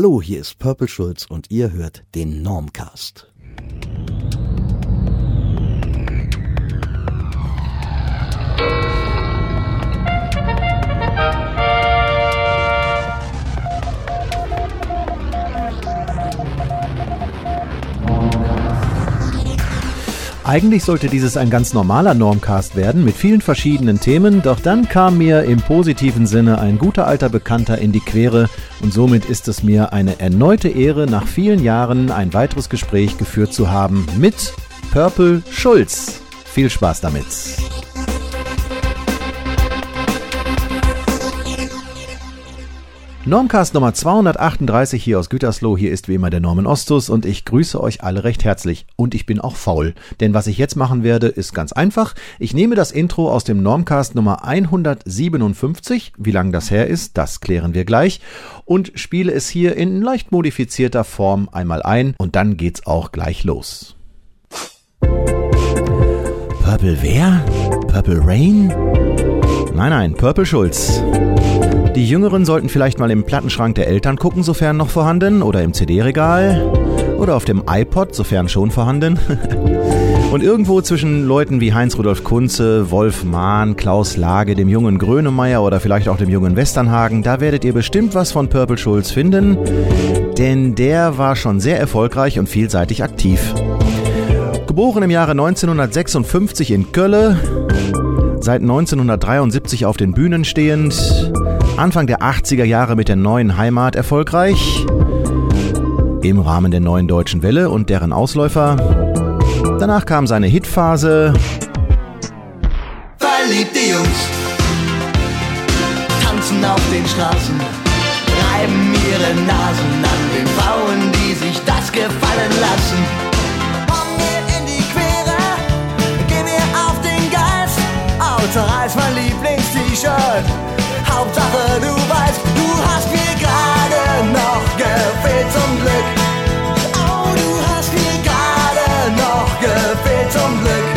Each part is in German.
Hallo, hier ist Purple Schulz und ihr hört den Normcast. Eigentlich sollte dieses ein ganz normaler Normcast werden mit vielen verschiedenen Themen, doch dann kam mir im positiven Sinne ein guter alter Bekannter in die Quere und somit ist es mir eine erneute Ehre, nach vielen Jahren ein weiteres Gespräch geführt zu haben mit Purple Schulz. Viel Spaß damit! Normcast Nummer 238 hier aus Gütersloh. Hier ist wie immer der Norman Ostus und ich grüße euch alle recht herzlich. Und ich bin auch faul, denn was ich jetzt machen werde, ist ganz einfach. Ich nehme das Intro aus dem Normcast Nummer 157. Wie lang das her ist, das klären wir gleich. Und spiele es hier in leicht modifizierter Form einmal ein und dann geht's auch gleich los. Purple wer? Purple Rain? Nein, nein, Purple Schulz. Die Jüngeren sollten vielleicht mal im Plattenschrank der Eltern gucken, sofern noch vorhanden, oder im CD-Regal, oder auf dem iPod, sofern schon vorhanden. Und irgendwo zwischen Leuten wie Heinz-Rudolf Kunze, Wolf Mahn, Klaus Lage, dem jungen Grönemeyer oder vielleicht auch dem jungen Westernhagen, da werdet ihr bestimmt was von Purple Schulz finden, denn der war schon sehr erfolgreich und vielseitig aktiv. Geboren im Jahre 1956 in Kölle, seit 1973 auf den Bühnen stehend, Anfang der 80er Jahre mit der neuen Heimat erfolgreich, im Rahmen der neuen deutschen Welle und deren Ausläufer. Danach kam seine Hitphase. Verliebte Jungs tanzen auf den Straßen, reiben ihre Nasen an den Frauen, die sich das gefallen lassen. Außer mein Lieblings-T-Shirt. Hauptsache du weißt, du hast mir gerade noch gefehlt zum Glück. Oh, du hast mir gerade noch gefehlt zum Glück.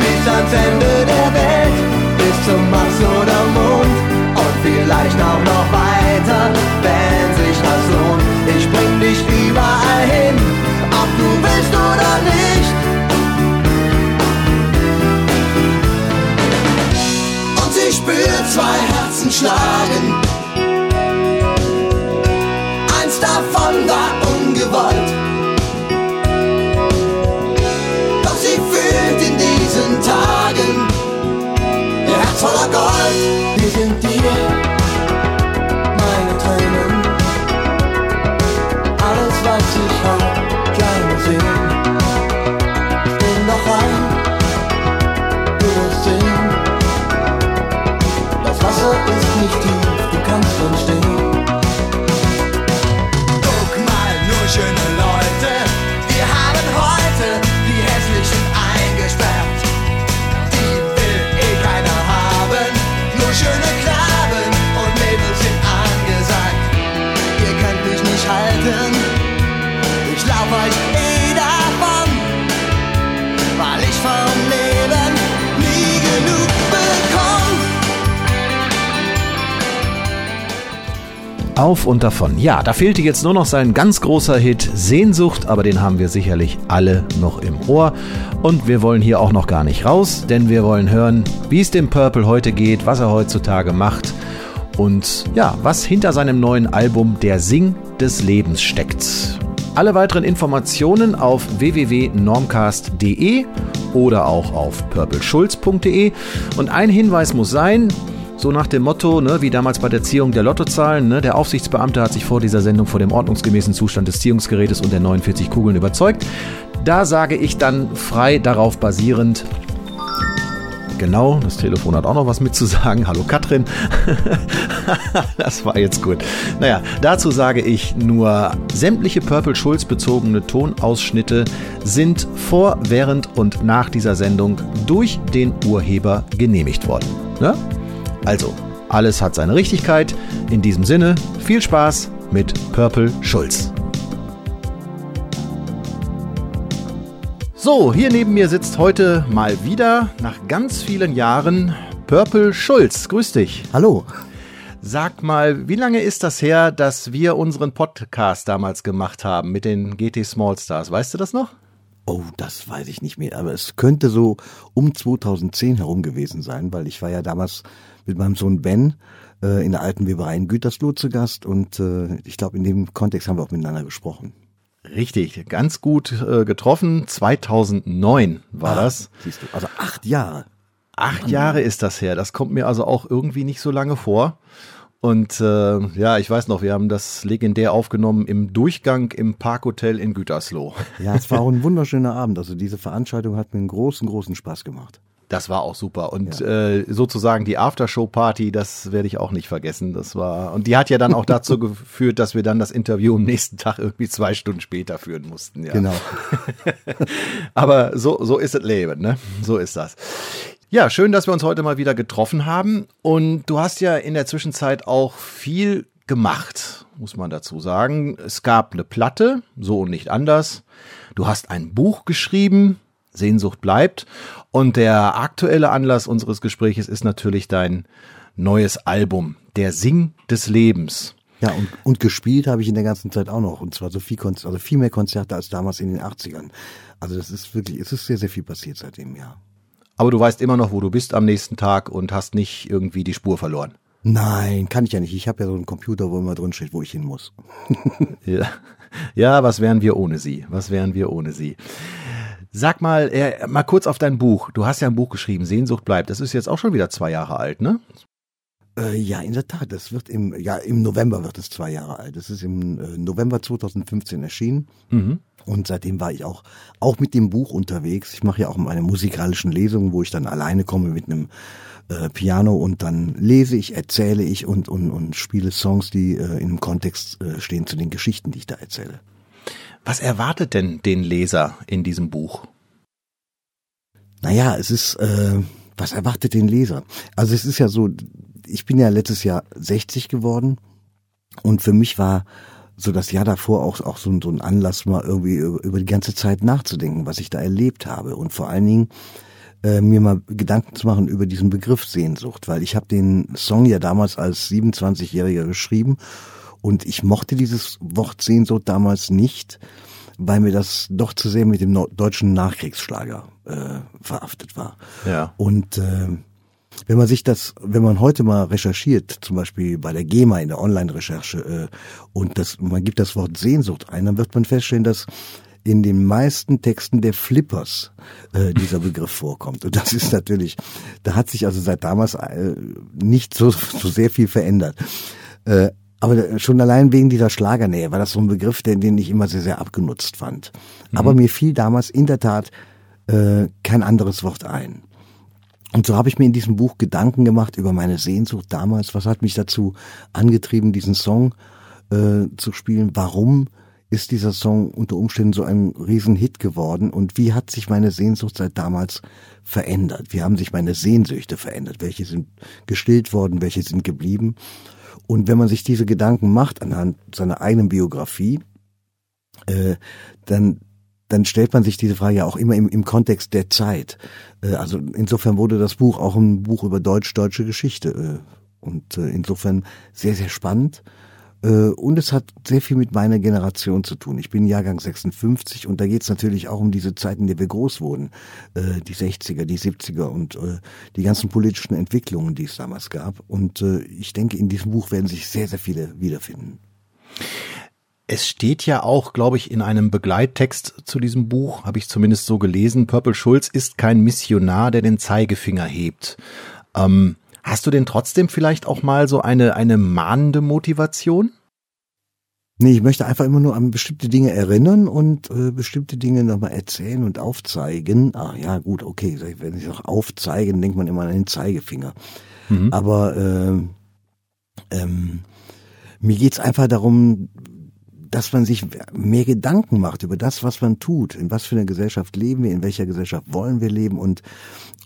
Bis ans Ende der Welt, bis zum Mars oder Mond und vielleicht auch zwei Herzen schlagen. Eins davon war ungewollt. Doch sie fühlt in diesen Tagen ihr Herz voller Gold. Und davon. Ja, da fehlte jetzt nur noch sein ganz großer Hit Sehnsucht, aber den haben wir sicherlich alle noch im Ohr. Und wir wollen hier auch noch gar nicht raus, denn wir wollen hören, wie es dem Purple heute geht, was er heutzutage macht und ja, was hinter seinem neuen Album Der Sing des Lebens steckt. Alle weiteren Informationen auf www.normcast.de oder auch auf purpleschulz.de. Und ein Hinweis muss sein, so nach dem Motto, ne, wie damals bei der Ziehung der Lottozahlen, ne, der Aufsichtsbeamte hat sich vor dieser Sendung vor dem ordnungsgemäßen Zustand des Ziehungsgerätes und der 49 Kugeln überzeugt. Da sage ich dann frei darauf basierend, Genau, das Telefon hat auch noch was mitzusagen. Hallo Katrin. das war jetzt gut. Naja, dazu sage ich nur, sämtliche Purple Schulz bezogene Tonausschnitte sind vor, während und nach dieser Sendung durch den Urheber genehmigt worden. Ne? Also, alles hat seine Richtigkeit. In diesem Sinne, viel Spaß mit Purple Schulz. So, hier neben mir sitzt heute mal wieder nach ganz vielen Jahren Purple Schulz. Grüß dich. Hallo. Sag mal, wie lange ist das her, dass wir unseren Podcast damals gemacht haben mit den GT Small Stars? Weißt du das noch? Oh, das weiß ich nicht mehr, aber es könnte so um 2010 herum gewesen sein, weil ich war ja damals mit meinem Sohn Ben äh, in der alten Weberei in Gütersloh zu Gast und äh, ich glaube, in dem Kontext haben wir auch miteinander gesprochen. Richtig, ganz gut äh, getroffen. 2009 war Ah, das. Siehst du, also acht Jahre. Acht Jahre ist das her. Das kommt mir also auch irgendwie nicht so lange vor. Und äh, ja, ich weiß noch, wir haben das legendär aufgenommen im Durchgang im Parkhotel in Gütersloh. Ja, es war auch ein wunderschöner Abend. Also diese Veranstaltung hat mir einen großen, großen Spaß gemacht. Das war auch super. Und äh, sozusagen die Aftershow-Party, das werde ich auch nicht vergessen. Das war, und die hat ja dann auch dazu geführt, dass wir dann das Interview am nächsten Tag irgendwie zwei Stunden später führen mussten. Ja. Genau. Aber so, so ist das Leben, ne? So ist das. Ja, schön, dass wir uns heute mal wieder getroffen haben. Und du hast ja in der Zwischenzeit auch viel gemacht, muss man dazu sagen. Es gab eine Platte, so und nicht anders. Du hast ein Buch geschrieben, Sehnsucht bleibt. Und der aktuelle Anlass unseres Gespräches ist natürlich dein neues Album, Der Sing des Lebens. Ja, und, und gespielt habe ich in der ganzen Zeit auch noch. Und zwar so viel, Konz also viel mehr Konzerte als damals in den 80ern. Also das ist wirklich, es ist sehr, sehr viel passiert seit dem Jahr. Aber du weißt immer noch, wo du bist am nächsten Tag und hast nicht irgendwie die Spur verloren. Nein, kann ich ja nicht. Ich habe ja so einen Computer, wo immer drin steht, wo ich hin muss. Ja. ja, was wären wir ohne sie? Was wären wir ohne sie? Sag mal, äh, mal kurz auf dein Buch. Du hast ja ein Buch geschrieben, Sehnsucht bleibt. Das ist jetzt auch schon wieder zwei Jahre alt, ne? Äh, ja, in der Tat. Das wird im, ja, im November wird es zwei Jahre alt. Das ist im äh, November 2015 erschienen. Und seitdem war ich auch, auch mit dem Buch unterwegs. Ich mache ja auch meine musikalischen Lesungen, wo ich dann alleine komme mit einem äh, Piano und dann lese ich, erzähle ich und, und, und spiele Songs, die äh, in einem Kontext äh, stehen zu den Geschichten, die ich da erzähle. Was erwartet denn den Leser in diesem Buch? Naja, es ist, äh, was erwartet den Leser? Also es ist ja so, ich bin ja letztes Jahr 60 geworden und für mich war so das Jahr davor auch, auch so, ein- so ein Anlass, mal irgendwie über, über die ganze Zeit nachzudenken, was ich da erlebt habe und vor allen Dingen äh, mir mal Gedanken zu machen über diesen Begriff Sehnsucht, weil ich habe den Song ja damals als 27-Jähriger geschrieben und ich mochte dieses Wort Sehnsucht damals nicht, weil mir das doch zu sehr mit dem deutschen Nachkriegsschlager äh, verhaftet war. Ja. Und äh, wenn man sich das, wenn man heute mal recherchiert, zum Beispiel bei der GEMA in der Online-Recherche, äh, und das, man gibt das Wort Sehnsucht ein, dann wird man feststellen, dass in den meisten Texten der Flippers äh, dieser Begriff vorkommt. Und das ist natürlich, da hat sich also seit damals äh, nicht so, so sehr viel verändert. Äh, aber schon allein wegen dieser Schlagernähe war das so ein Begriff, den, den ich immer sehr, sehr abgenutzt fand. Aber mir fiel damals in der Tat äh, kein anderes Wort ein. Und so habe ich mir in diesem Buch Gedanken gemacht über meine Sehnsucht damals. Was hat mich dazu angetrieben, diesen Song äh, zu spielen? Warum ist dieser Song unter Umständen so ein Riesenhit geworden? Und wie hat sich meine Sehnsucht seit damals verändert? Wie haben sich meine Sehnsüchte verändert? Welche sind gestillt worden? Welche sind geblieben? Und wenn man sich diese Gedanken macht anhand seiner eigenen Biografie, äh, dann dann stellt man sich diese Frage ja auch immer im, im Kontext der Zeit. Äh, also insofern wurde das Buch auch ein Buch über deutsch-deutsche Geschichte äh, und äh, insofern sehr, sehr spannend. Äh, Und es hat sehr viel mit meiner Generation zu tun. Ich bin Jahrgang 56 und da geht es natürlich auch um diese Zeiten, in der wir groß wurden. Äh, Die 60er, die 70er und äh, die ganzen politischen Entwicklungen, die es damals gab. Und ich denke, in diesem Buch werden sich sehr, sehr viele wiederfinden. Es steht ja auch, glaube ich, in einem Begleittext zu diesem Buch, habe ich zumindest so gelesen, Purple Schulz ist kein Missionar, der den Zeigefinger hebt. Ähm, hast du denn trotzdem vielleicht auch mal so eine, eine mahnende Motivation? Nee, ich möchte einfach immer nur an bestimmte Dinge erinnern und äh, bestimmte Dinge nochmal erzählen und aufzeigen. Ah ja, gut, okay, wenn ich auch aufzeige, dann denkt man immer an den Zeigefinger. Aber ähm, ähm, mir geht's einfach darum, dass man sich mehr Gedanken macht über das, was man tut. In was für einer Gesellschaft leben wir, in welcher Gesellschaft wollen wir leben und,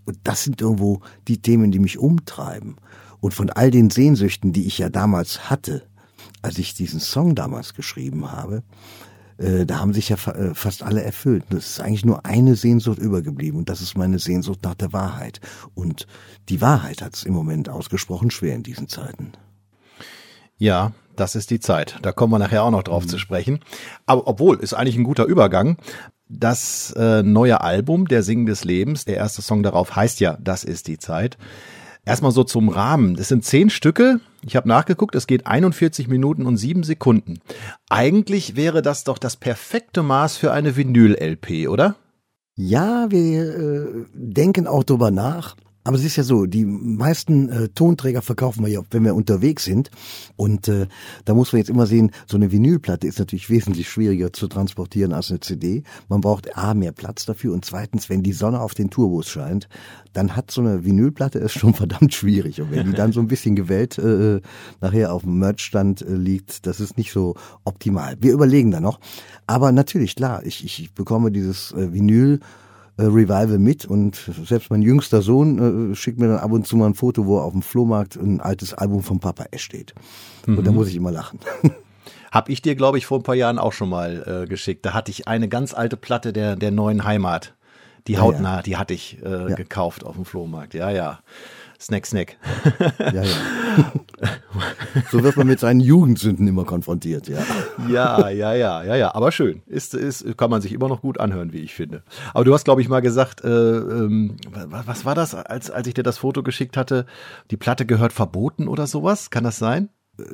und das sind irgendwo die Themen, die mich umtreiben. Und von all den Sehnsüchten, die ich ja damals hatte, als ich diesen Song damals geschrieben habe, äh, da haben sich ja fa äh, fast alle erfüllt. Es ist eigentlich nur eine Sehnsucht übergeblieben und das ist meine Sehnsucht nach der Wahrheit. Und die Wahrheit hat es im Moment ausgesprochen schwer in diesen Zeiten. Ja, das ist die Zeit. Da kommen wir nachher auch noch drauf mhm. zu sprechen. Aber obwohl, ist eigentlich ein guter Übergang. Das äh, neue Album, Der Singen des Lebens, der erste Song darauf heißt ja, das ist die Zeit. Erstmal so zum Rahmen. Das sind zehn Stücke. Ich habe nachgeguckt, es geht 41 Minuten und sieben Sekunden. Eigentlich wäre das doch das perfekte Maß für eine Vinyl-LP, oder? Ja, wir äh, denken auch drüber nach. Aber es ist ja so, die meisten äh, Tonträger verkaufen wir ja, wenn wir unterwegs sind. Und äh, da muss man jetzt immer sehen, so eine Vinylplatte ist natürlich wesentlich schwieriger zu transportieren als eine CD. Man braucht A, mehr Platz dafür und zweitens, wenn die Sonne auf den Turbos scheint, dann hat so eine Vinylplatte es schon verdammt schwierig. Und wenn die dann so ein bisschen gewellt äh, nachher auf dem Merchstand äh, liegt, das ist nicht so optimal. Wir überlegen da noch. Aber natürlich, klar, ich, ich bekomme dieses äh, Vinyl äh, Revival mit und selbst mein jüngster Sohn äh, schickt mir dann ab und zu mal ein Foto, wo auf dem Flohmarkt ein altes Album von Papa S steht. Mhm. Und da mhm. muss ich immer lachen. Hab ich dir, glaube ich, vor ein paar Jahren auch schon mal äh, geschickt. Da hatte ich eine ganz alte Platte der, der neuen Heimat. Die hautnah, ja, ja. die hatte ich äh, ja. gekauft auf dem Flohmarkt. Ja, ja. Snack, Snack. Ja, ja. So wird man mit seinen Jugendsünden immer konfrontiert, ja. Ja, ja, ja, ja, ja. Aber schön. Ist, ist, kann man sich immer noch gut anhören, wie ich finde. Aber du hast, glaube ich, mal gesagt, äh, ähm, was war das, als, als ich dir das Foto geschickt hatte? Die Platte gehört verboten oder sowas? Kann das sein? Äh,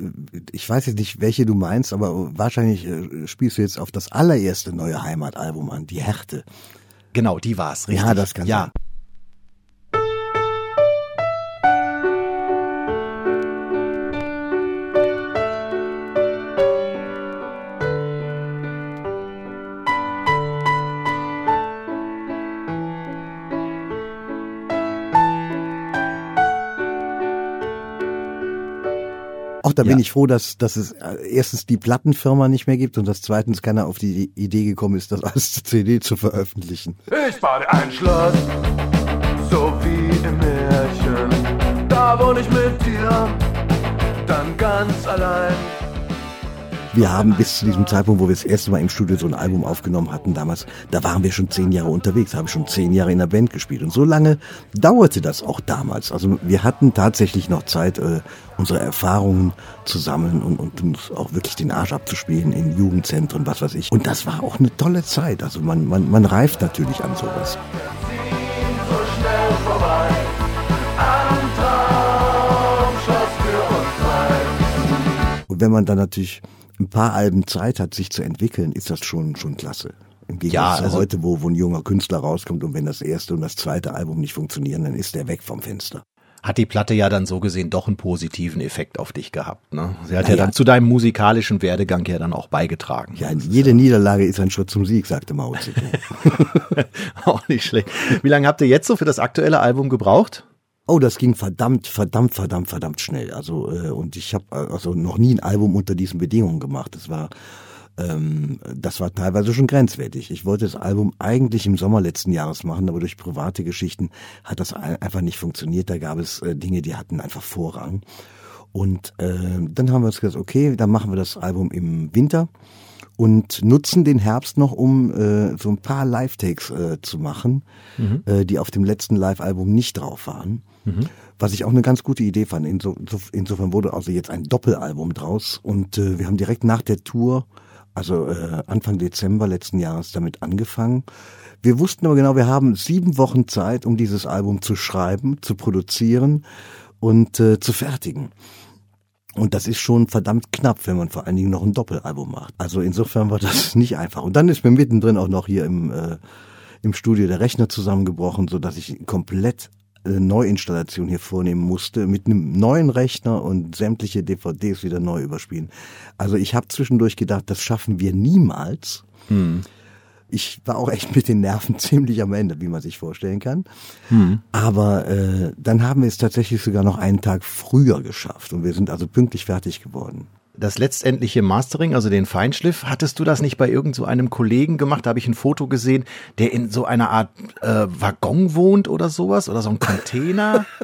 ich weiß jetzt nicht, welche du meinst, aber wahrscheinlich äh, spielst du jetzt auf das allererste neue Heimatalbum an, die Härte. Genau, die war's, richtig. Ja, das kann ja. sein. Auch da ja. bin ich froh, dass, dass es äh, erstens die Plattenfirma nicht mehr gibt und dass zweitens keiner auf die Idee gekommen ist, das als CD zu veröffentlichen. Ich baue ein Schloss, so wie im Märchen. Da wohne ich mit dir, dann ganz allein. Wir haben bis zu diesem Zeitpunkt, wo wir das erste Mal im Studio so ein Album aufgenommen hatten, damals, da waren wir schon zehn Jahre unterwegs, haben schon zehn Jahre in der Band gespielt. Und so lange dauerte das auch damals. Also wir hatten tatsächlich noch Zeit, äh, unsere Erfahrungen zu sammeln und, und uns auch wirklich den Arsch abzuspielen in Jugendzentren, was weiß ich. Und das war auch eine tolle Zeit. Also man, man, man reift natürlich an sowas. Und wenn man dann natürlich ein paar Alben Zeit hat, sich zu entwickeln, ist das schon, schon klasse. Im Gegensatz ja, also, heute, wo, wo ein junger Künstler rauskommt und wenn das erste und das zweite Album nicht funktionieren, dann ist der weg vom Fenster. Hat die Platte ja dann so gesehen doch einen positiven Effekt auf dich gehabt. Ne? Sie hat ja, ja dann zu deinem musikalischen Werdegang ja dann auch beigetragen. Ja, jede Niederlage ist ein Schritt zum Sieg, sagte Mao Zedong. auch nicht schlecht. Wie lange habt ihr jetzt so für das aktuelle Album gebraucht? Oh, das ging verdammt, verdammt, verdammt, verdammt schnell. Also äh, und ich habe also noch nie ein Album unter diesen Bedingungen gemacht. Das war ähm, das war teilweise schon grenzwertig. Ich wollte das Album eigentlich im Sommer letzten Jahres machen, aber durch private Geschichten hat das einfach nicht funktioniert. Da gab es äh, Dinge, die hatten einfach Vorrang. Und äh, dann haben wir uns gesagt, okay, dann machen wir das Album im Winter und nutzen den Herbst noch, um äh, so ein paar Live-Takes äh, zu machen, mhm. äh, die auf dem letzten Live-Album nicht drauf waren. Mhm. Was ich auch eine ganz gute Idee fand. Inso, insofern wurde also jetzt ein Doppelalbum draus und äh, wir haben direkt nach der Tour, also äh, Anfang Dezember letzten Jahres damit angefangen. Wir wussten aber genau, wir haben sieben Wochen Zeit, um dieses Album zu schreiben, zu produzieren und äh, zu fertigen. Und das ist schon verdammt knapp, wenn man vor allen Dingen noch ein Doppelalbum macht. Also insofern war das nicht einfach. Und dann ist mir mittendrin auch noch hier im, äh, im Studio der Rechner zusammengebrochen, so dass ich komplett äh, Neuinstallation hier vornehmen musste mit einem neuen Rechner und sämtliche DVDs wieder neu überspielen. Also ich habe zwischendurch gedacht, das schaffen wir niemals. Hm. Ich war auch echt mit den Nerven ziemlich am Ende, wie man sich vorstellen kann. Hm. Aber äh, dann haben wir es tatsächlich sogar noch einen Tag früher geschafft und wir sind also pünktlich fertig geworden das letztendliche Mastering, also den Feinschliff, hattest du das nicht bei irgend so einem Kollegen gemacht? Da habe ich ein Foto gesehen, der in so einer Art äh, Waggon wohnt oder sowas oder so ein Container.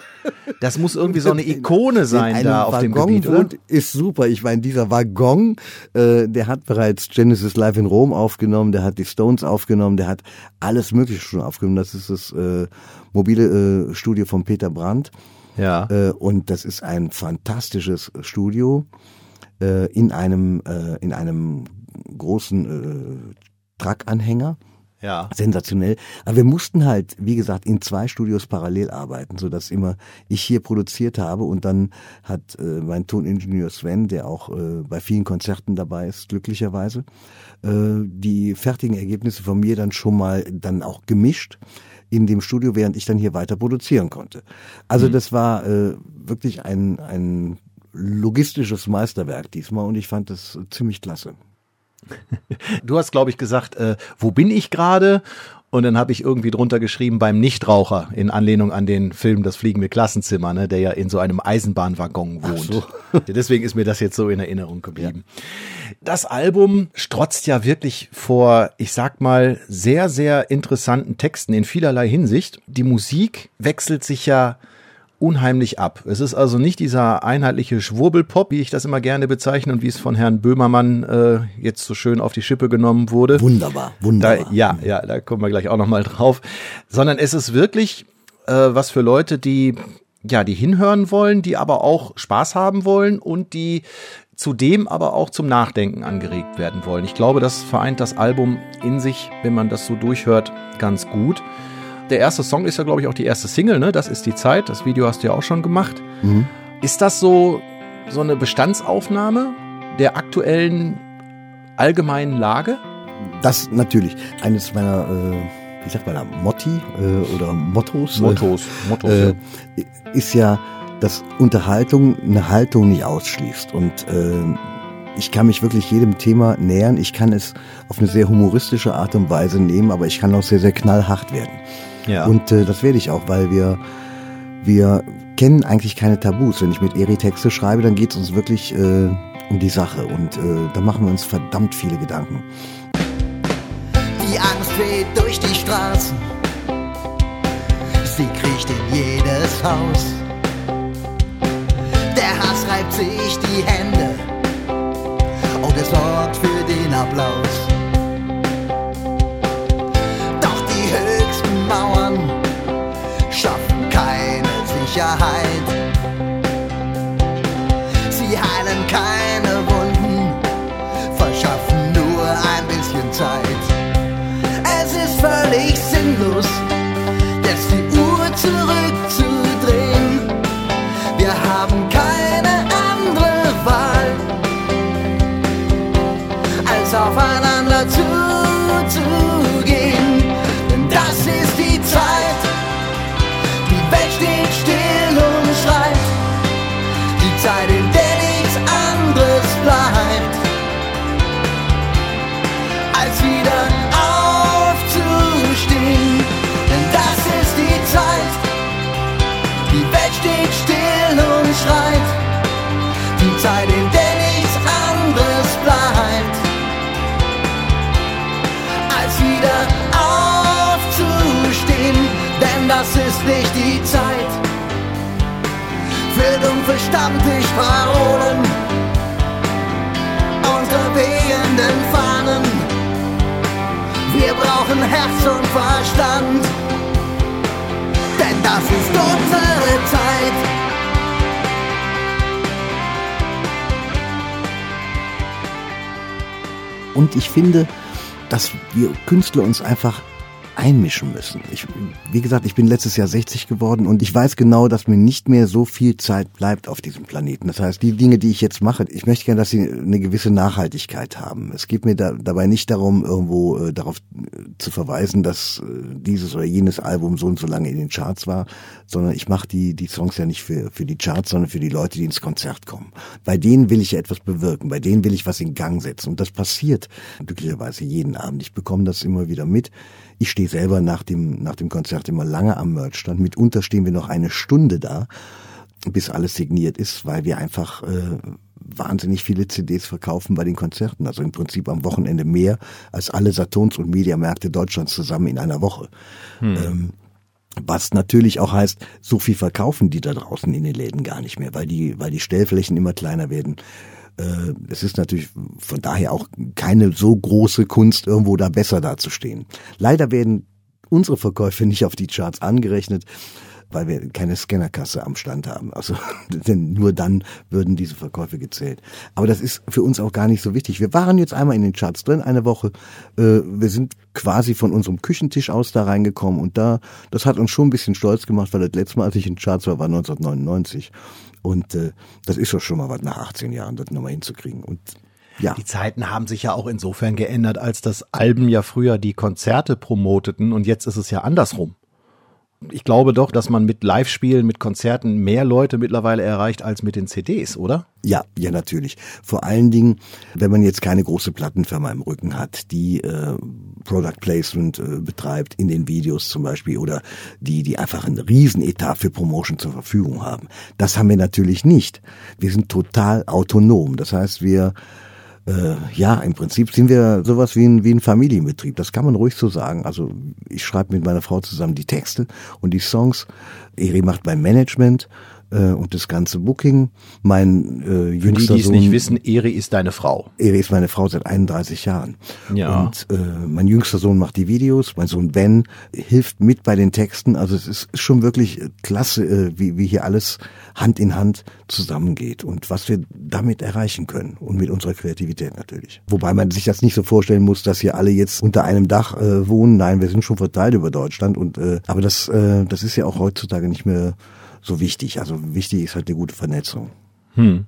Das muss irgendwie so eine Ikone sein da auf Waggon dem Gebiet, oder? Ist super. Ich meine, dieser Waggon, äh, der hat bereits Genesis Live in Rom aufgenommen, der hat die Stones aufgenommen, der hat alles Mögliche schon aufgenommen. Das ist das äh, mobile äh, Studio von Peter Brandt. Ja. Äh, und das ist ein fantastisches Studio. äh, in einem äh, in einem großen äh, Truckanhänger. Ja. Sensationell. Aber wir mussten halt, wie gesagt, in zwei Studios parallel arbeiten, so dass immer ich hier produziert habe und dann hat äh, mein Toningenieur Sven, der auch äh, bei vielen Konzerten dabei ist, glücklicherweise, äh, die fertigen Ergebnisse von mir dann schon mal dann auch gemischt in dem Studio, während ich dann hier weiter produzieren konnte. Also das war äh, wirklich ein, ein logistisches Meisterwerk diesmal und ich fand das ziemlich klasse. Du hast, glaube ich, gesagt, äh, wo bin ich gerade? Und dann habe ich irgendwie drunter geschrieben beim Nichtraucher in Anlehnung an den Film Das fliegende Klassenzimmer, ne, der ja in so einem Eisenbahnwaggon wohnt. so. Deswegen ist mir das jetzt so in Erinnerung geblieben. Das Album strotzt ja wirklich vor, ich sag mal, sehr, sehr interessanten Texten in vielerlei Hinsicht. Die Musik wechselt sich ja unheimlich ab. Es ist also nicht dieser einheitliche Schwurbelpop, wie ich das immer gerne bezeichne und wie es von Herrn Böhmermann äh, jetzt so schön auf die Schippe genommen wurde. Wunderbar, Da, wunderbar. ja, ja, da kommen wir gleich auch noch mal drauf. Sondern es ist wirklich äh, was für Leute, die ja, die hinhören wollen, die aber auch Spaß haben wollen und die zudem aber auch zum Nachdenken angeregt werden wollen. Ich glaube, das vereint das Album in sich, wenn man das so durchhört, ganz gut. Der erste Song ist ja, glaube ich, auch die erste Single, ne? Das ist die Zeit. Das Video hast du ja auch schon gemacht. Ist das so, so eine Bestandsaufnahme der aktuellen allgemeinen Lage? Das natürlich. Eines meiner, äh, wie sagt man da, Motti äh, oder Mottos. Mottos, Mottos, Äh, ist ja, dass Unterhaltung eine Haltung nicht ausschließt. Und äh, ich kann mich wirklich jedem Thema nähern. Ich kann es auf eine sehr humoristische Art und Weise nehmen, aber ich kann auch sehr, sehr knallhart werden. Ja. Und äh, das werde ich auch, weil wir, wir kennen eigentlich keine Tabus. Wenn ich mit Eri Texte schreibe, dann geht es uns wirklich äh, um die Sache. Und äh, da machen wir uns verdammt viele Gedanken. Die Angst weht durch die Straßen. Sie kriecht in jedes Haus. Der Hass reibt sich die Hände und es sorgt für den Applaus. małam. Ist nicht die Zeit für dumpfe Stammtischparolen unter wehenden Fahnen. Wir brauchen Herz und Verstand, denn das ist unsere Zeit. Und ich finde, dass wir Künstler uns einfach einmischen müssen. Ich, wie gesagt, ich bin letztes Jahr 60 geworden und ich weiß genau, dass mir nicht mehr so viel Zeit bleibt auf diesem Planeten. Das heißt, die Dinge, die ich jetzt mache, ich möchte gerne, dass sie eine gewisse Nachhaltigkeit haben. Es geht mir da, dabei nicht darum, irgendwo äh, darauf äh, zu verweisen, dass äh, dieses oder jenes Album so und so lange in den Charts war, sondern ich mache die, die Songs ja nicht für, für die Charts, sondern für die Leute, die ins Konzert kommen. Bei denen will ich ja etwas bewirken, bei denen will ich was in Gang setzen. Und das passiert glücklicherweise jeden Abend. Ich bekomme das immer wieder mit. Ich stehe selber nach dem, nach dem Konzert immer lange am Merchstand. Mitunter stehen wir noch eine Stunde da, bis alles signiert ist, weil wir einfach äh, wahnsinnig viele CDs verkaufen bei den Konzerten. Also im Prinzip am Wochenende mehr als alle Saturns und Mediamärkte Deutschlands zusammen in einer Woche. Ähm, was natürlich auch heißt, so viel verkaufen die da draußen in den Läden gar nicht mehr, weil die, weil die Stellflächen immer kleiner werden. Äh, Es ist natürlich von daher auch keine so große Kunst, irgendwo da besser dazustehen. Leider werden unsere Verkäufe nicht auf die Charts angerechnet. weil wir keine Scannerkasse am Stand haben. Also denn nur dann würden diese Verkäufe gezählt. Aber das ist für uns auch gar nicht so wichtig. Wir waren jetzt einmal in den Charts drin, eine Woche. Äh, wir sind quasi von unserem Küchentisch aus da reingekommen und da, das hat uns schon ein bisschen stolz gemacht, weil das letzte Mal, als ich in den Charts war, war 1999. Und äh, das ist doch schon mal was nach 18 Jahren, das nochmal hinzukriegen. Und ja. Die Zeiten haben sich ja auch insofern geändert, als das Alben ja früher die Konzerte promoteten und jetzt ist es ja andersrum. Ich glaube doch, dass man mit Live-Spielen, mit Konzerten mehr Leute mittlerweile erreicht als mit den CDs, oder? Ja, ja, natürlich. Vor allen Dingen, wenn man jetzt keine große Plattenfirma im Rücken hat, die äh, Product Placement äh, betreibt in den Videos zum Beispiel oder die, die einfach einen Riesenetat für Promotion zur Verfügung haben. Das haben wir natürlich nicht. Wir sind total autonom. Das heißt, wir äh, ja, im Prinzip sind wir sowas wie ein, wie ein Familienbetrieb. Das kann man ruhig so sagen. Also ich schreibe mit meiner Frau zusammen die Texte und die Songs. Eri macht mein Management äh, und das ganze Booking. Mein äh, jüngster Für die, die es nicht wissen, Eri ist deine Frau. Eri ist meine Frau seit 31 Jahren. Ja. Und äh, mein jüngster Sohn macht die Videos, mein Sohn Ben hilft mit bei den Texten. Also es ist schon wirklich klasse, äh, wie, wie hier alles Hand in Hand zusammengeht und was wir damit erreichen können und mit unserer Kreativität natürlich. Wobei man sich das nicht so vorstellen muss, dass hier alle jetzt unter einem Dach äh, wohnen. Nein, wir sind schon verteilt über Deutschland und äh, aber das äh, das ist ja auch heutzutage nicht mehr so wichtig. Also wichtig ist halt eine gute Vernetzung. Hm.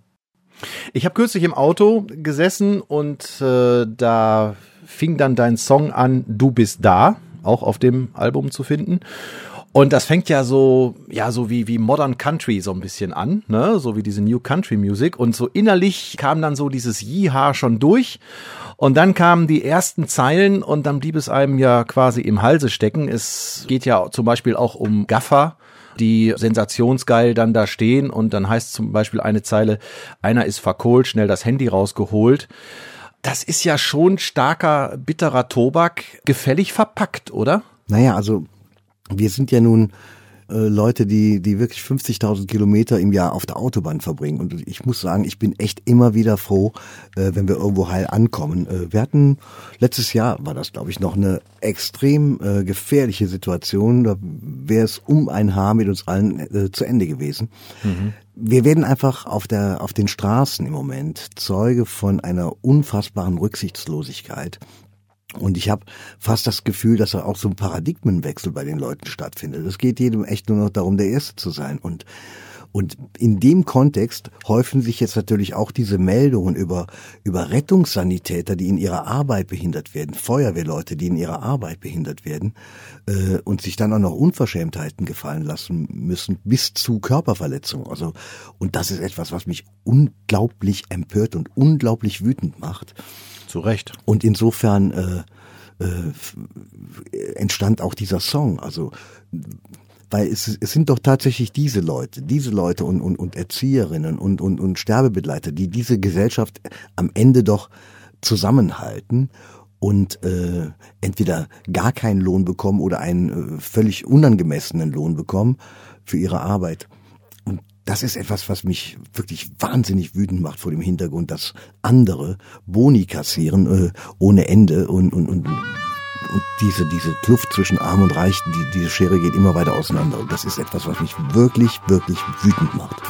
Ich habe kürzlich im Auto gesessen und äh, da fing dann dein Song an, Du bist da, auch auf dem Album zu finden. Und das fängt ja so, ja, so wie, wie Modern Country so ein bisschen an, ne, so wie diese New Country Music. Und so innerlich kam dann so dieses Yeehaw schon durch. Und dann kamen die ersten Zeilen und dann blieb es einem ja quasi im Halse stecken. Es geht ja zum Beispiel auch um Gaffer, die sensationsgeil dann da stehen und dann heißt zum Beispiel eine Zeile, einer ist verkohlt, schnell das Handy rausgeholt. Das ist ja schon starker, bitterer Tobak, gefällig verpackt, oder? Naja, also wir sind ja nun äh, Leute, die, die wirklich 50.000 Kilometer im Jahr auf der Autobahn verbringen. Und ich muss sagen, ich bin echt immer wieder froh, äh, wenn wir irgendwo heil ankommen. Äh, wir hatten, letztes Jahr war das, glaube ich, noch eine extrem äh, gefährliche Situation. Da wäre es um ein Haar mit uns allen äh, zu Ende gewesen. Mhm. Wir werden einfach auf der, auf den Straßen im Moment Zeuge von einer unfassbaren Rücksichtslosigkeit. Und ich habe fast das Gefühl, dass da auch so ein Paradigmenwechsel bei den Leuten stattfindet. Es geht jedem echt nur noch darum, der Erste zu sein. Und, und in dem Kontext häufen sich jetzt natürlich auch diese Meldungen über, über Rettungssanitäter, die in ihrer Arbeit behindert werden, Feuerwehrleute, die in ihrer Arbeit behindert werden äh, und sich dann auch noch Unverschämtheiten gefallen lassen müssen, bis zu Körperverletzungen. Also, und das ist etwas, was mich unglaublich empört und unglaublich wütend macht. Zu Recht. Und insofern äh, äh, entstand auch dieser Song. Also weil es, es sind doch tatsächlich diese Leute, diese Leute und, und, und Erzieherinnen und, und, und Sterbebegleiter, die diese Gesellschaft am Ende doch zusammenhalten und äh, entweder gar keinen Lohn bekommen oder einen äh, völlig unangemessenen Lohn bekommen für ihre Arbeit das ist etwas, was mich wirklich wahnsinnig wütend macht vor dem Hintergrund, dass andere Boni kassieren äh, ohne Ende und, und, und, und diese, diese Kluft zwischen Arm und Reich, die, diese Schere geht immer weiter auseinander. Und das ist etwas, was mich wirklich, wirklich wütend macht.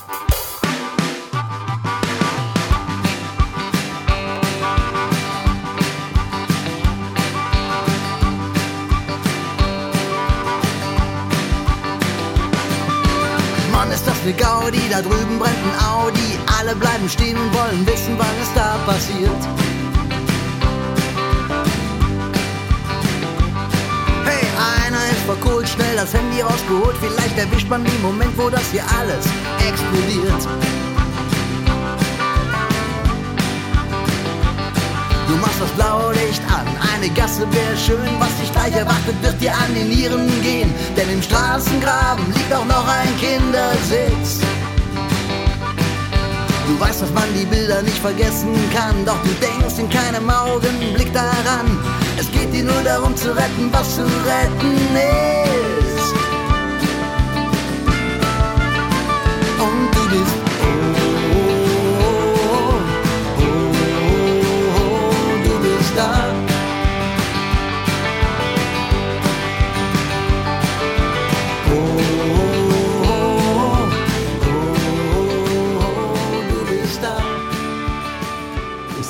Gaudi, da drüben brennt ein Audi. Alle bleiben stehen und wollen wissen, was ist da passiert. Hey, einer ist verkohlt, schnell das Handy rausgeholt. Vielleicht erwischt man den Moment, wo das hier alles explodiert. Du machst das Blaulicht an, eine Gasse wäre schön, was dich gleich erwartet, wird dir an die Nieren gehen. Denn im Straßengraben liegt auch noch ein Kindersitz. Du weißt, dass man die Bilder nicht vergessen kann, doch du denkst in keinem Augenblick daran. Es geht dir nur darum zu retten, was zu retten ist.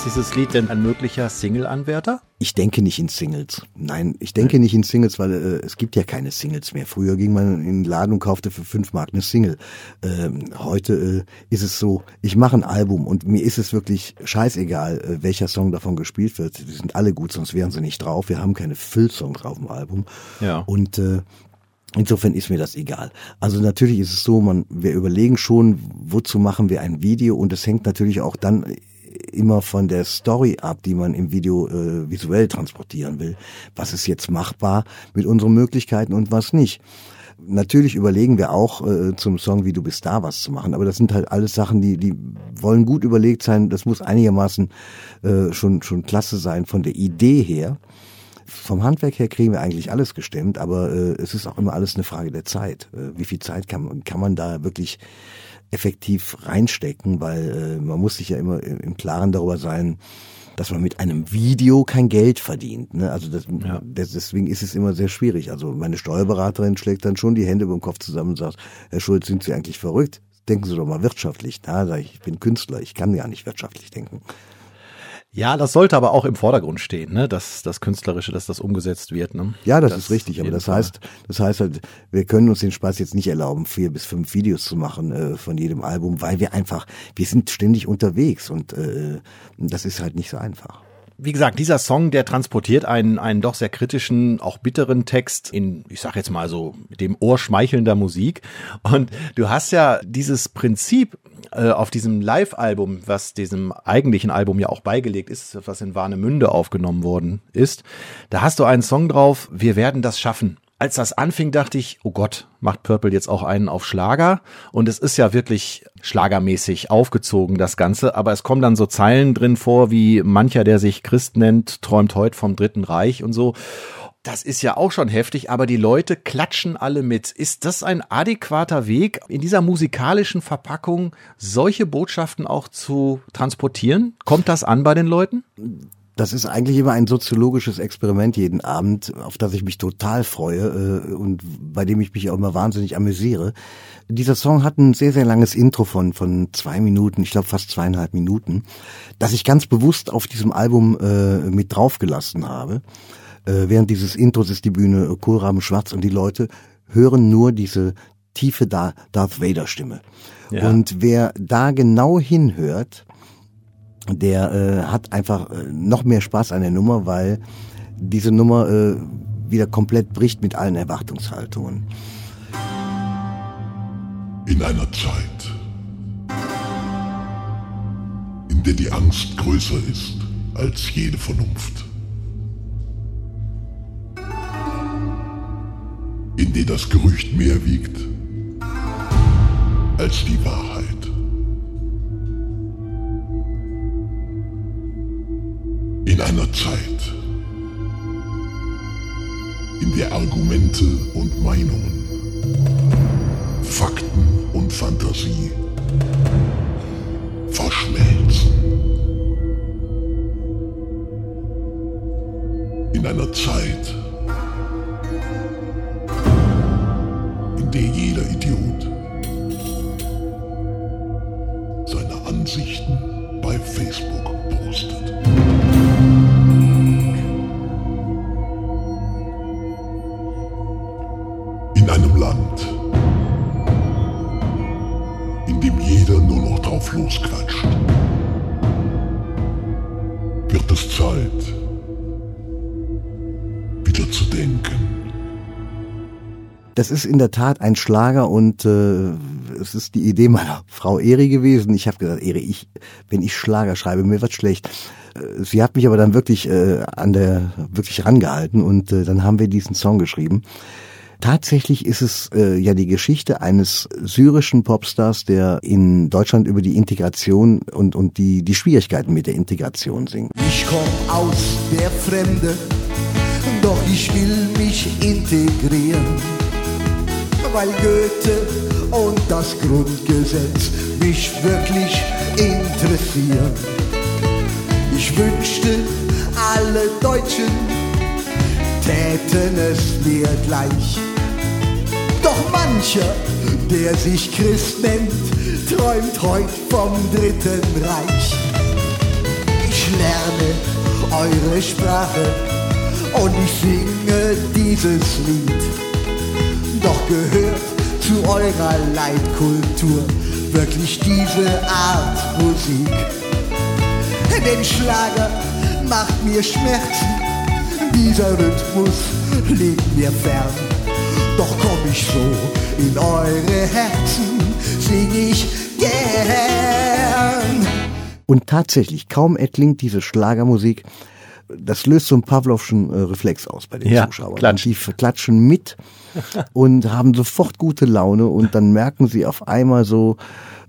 Dieses Lied denn ein möglicher Single-Anwärter? Ich denke nicht in Singles. Nein, ich denke nicht in Singles, weil äh, es gibt ja keine Singles mehr. Früher ging man in den Laden und kaufte für fünf Mark eine Single. Ähm, heute äh, ist es so, ich mache ein Album und mir ist es wirklich scheißegal, äh, welcher Song davon gespielt wird. Die sind alle gut, sonst wären sie nicht drauf. Wir haben keine Füllsongs auf dem Album. Ja. Und äh, Insofern ist mir das egal. Also natürlich ist es so, man, wir überlegen schon, wozu machen wir ein Video und es hängt natürlich auch dann immer von der Story ab, die man im Video äh, visuell transportieren will. Was ist jetzt machbar mit unseren Möglichkeiten und was nicht. Natürlich überlegen wir auch äh, zum Song Wie du bist da was zu machen, aber das sind halt alles Sachen, die die wollen gut überlegt sein. Das muss einigermaßen äh, schon schon klasse sein von der Idee her. Vom Handwerk her kriegen wir eigentlich alles gestemmt, aber äh, es ist auch immer alles eine Frage der Zeit. Äh, wie viel Zeit kann, kann man da wirklich effektiv reinstecken, weil äh, man muss sich ja immer im Klaren darüber sein, dass man mit einem Video kein Geld verdient. Ne? Also das, Ja. deswegen ist es immer sehr schwierig. Also meine Steuerberaterin schlägt dann schon die Hände über den Kopf zusammen und sagt, Herr Schulz, sind Sie eigentlich verrückt? Denken Sie doch mal wirtschaftlich. Na, sag ich, ich bin Künstler, ich kann gar nicht wirtschaftlich denken. Ja, das sollte aber auch im Vordergrund stehen, ne? dass das Künstlerische, dass das umgesetzt wird. Ne? Ja, das, Das ist richtig, aber das heißt, das heißt halt, wir können uns den Spaß jetzt nicht erlauben, vier bis fünf Videos zu machen äh, von jedem Album, weil wir einfach, wir sind ständig unterwegs und äh, das ist halt nicht so einfach. Wie gesagt, dieser Song, der transportiert einen, einen doch sehr kritischen, auch bitteren Text in, ich sag jetzt mal so, dem Ohr schmeichelnder Musik. Und du hast ja dieses Prinzip äh, auf diesem Live-Album, was diesem eigentlichen Album ja auch beigelegt ist, was in Warnemünde aufgenommen worden ist. Da hast du einen Song drauf, wir werden das schaffen. Als das anfing, dachte ich, oh Gott, macht Purple jetzt auch einen auf Schlager? Und es ist ja wirklich schlagermäßig aufgezogen, das Ganze. Aber es kommen dann so Zeilen drin vor, wie mancher, der sich Christ nennt, träumt heute vom Dritten Reich und so. Das ist ja auch schon heftig, aber die Leute klatschen alle mit. Ist das ein adäquater Weg, in dieser musikalischen Verpackung solche Botschaften auch zu transportieren? Kommt das an bei den Leuten? Das ist eigentlich immer ein soziologisches Experiment jeden Abend, auf das ich mich total freue äh, und bei dem ich mich auch immer wahnsinnig amüsiere. Dieser Song hat ein sehr, sehr langes Intro von, von zwei Minuten, ich glaube fast zweieinhalb Minuten, das ich ganz bewusst auf diesem Album äh, mit draufgelassen habe. Äh, während dieses Intros ist die Bühne äh, Kohlraben schwarz und die Leute hören nur diese tiefe Da- Darth Vader Stimme. Ja. Und wer da genau hinhört, der äh, hat einfach äh, noch mehr Spaß an der Nummer, weil diese Nummer äh, wieder komplett bricht mit allen Erwartungshaltungen. In einer Zeit, in der die Angst größer ist als jede Vernunft. In der das Gerücht mehr wiegt als die Wahrheit. In einer Zeit, in der Argumente und Meinungen Fakten und Fantasie verschmelzen. In einer Zeit, in der jeder Idiot einem Land, in dem jeder nur noch drauf losquatscht, wird es Zeit, wieder zu denken. Das ist in der Tat ein Schlager und äh, es ist die Idee meiner Frau Eri gewesen. Ich habe gesagt, Eri, ich, wenn ich Schlager schreibe, mir wird schlecht. Äh, Sie hat mich aber dann wirklich äh, an der wirklich rangehalten und äh, dann haben wir diesen Song geschrieben. Tatsächlich ist es äh, ja die Geschichte eines syrischen Popstars, der in Deutschland über die Integration und, und die, die Schwierigkeiten mit der Integration singt. Ich komm aus der Fremde, doch ich will mich integrieren, weil Goethe und das Grundgesetz mich wirklich interessieren. Ich wünschte, alle Deutschen täten es mir gleich. Doch mancher, der sich Christ nennt, träumt heut vom Dritten Reich. Ich eure Sprache und ich singe dieses Lied. Doch gehört zu eurer Leitkultur wirklich diese Art Musik. Den Schlager macht mir Schmerzen, dieser Rhythmus liegt mir fern. Doch komm ich so in eure Herzen, sing ich gern. Und tatsächlich, kaum erklingt diese Schlagermusik, das löst so einen Pavlovschen äh, Reflex aus bei den Ja, Zuschauern. klatsch. Die klatschen mit und haben sofort gute Laune und dann merken sie auf einmal so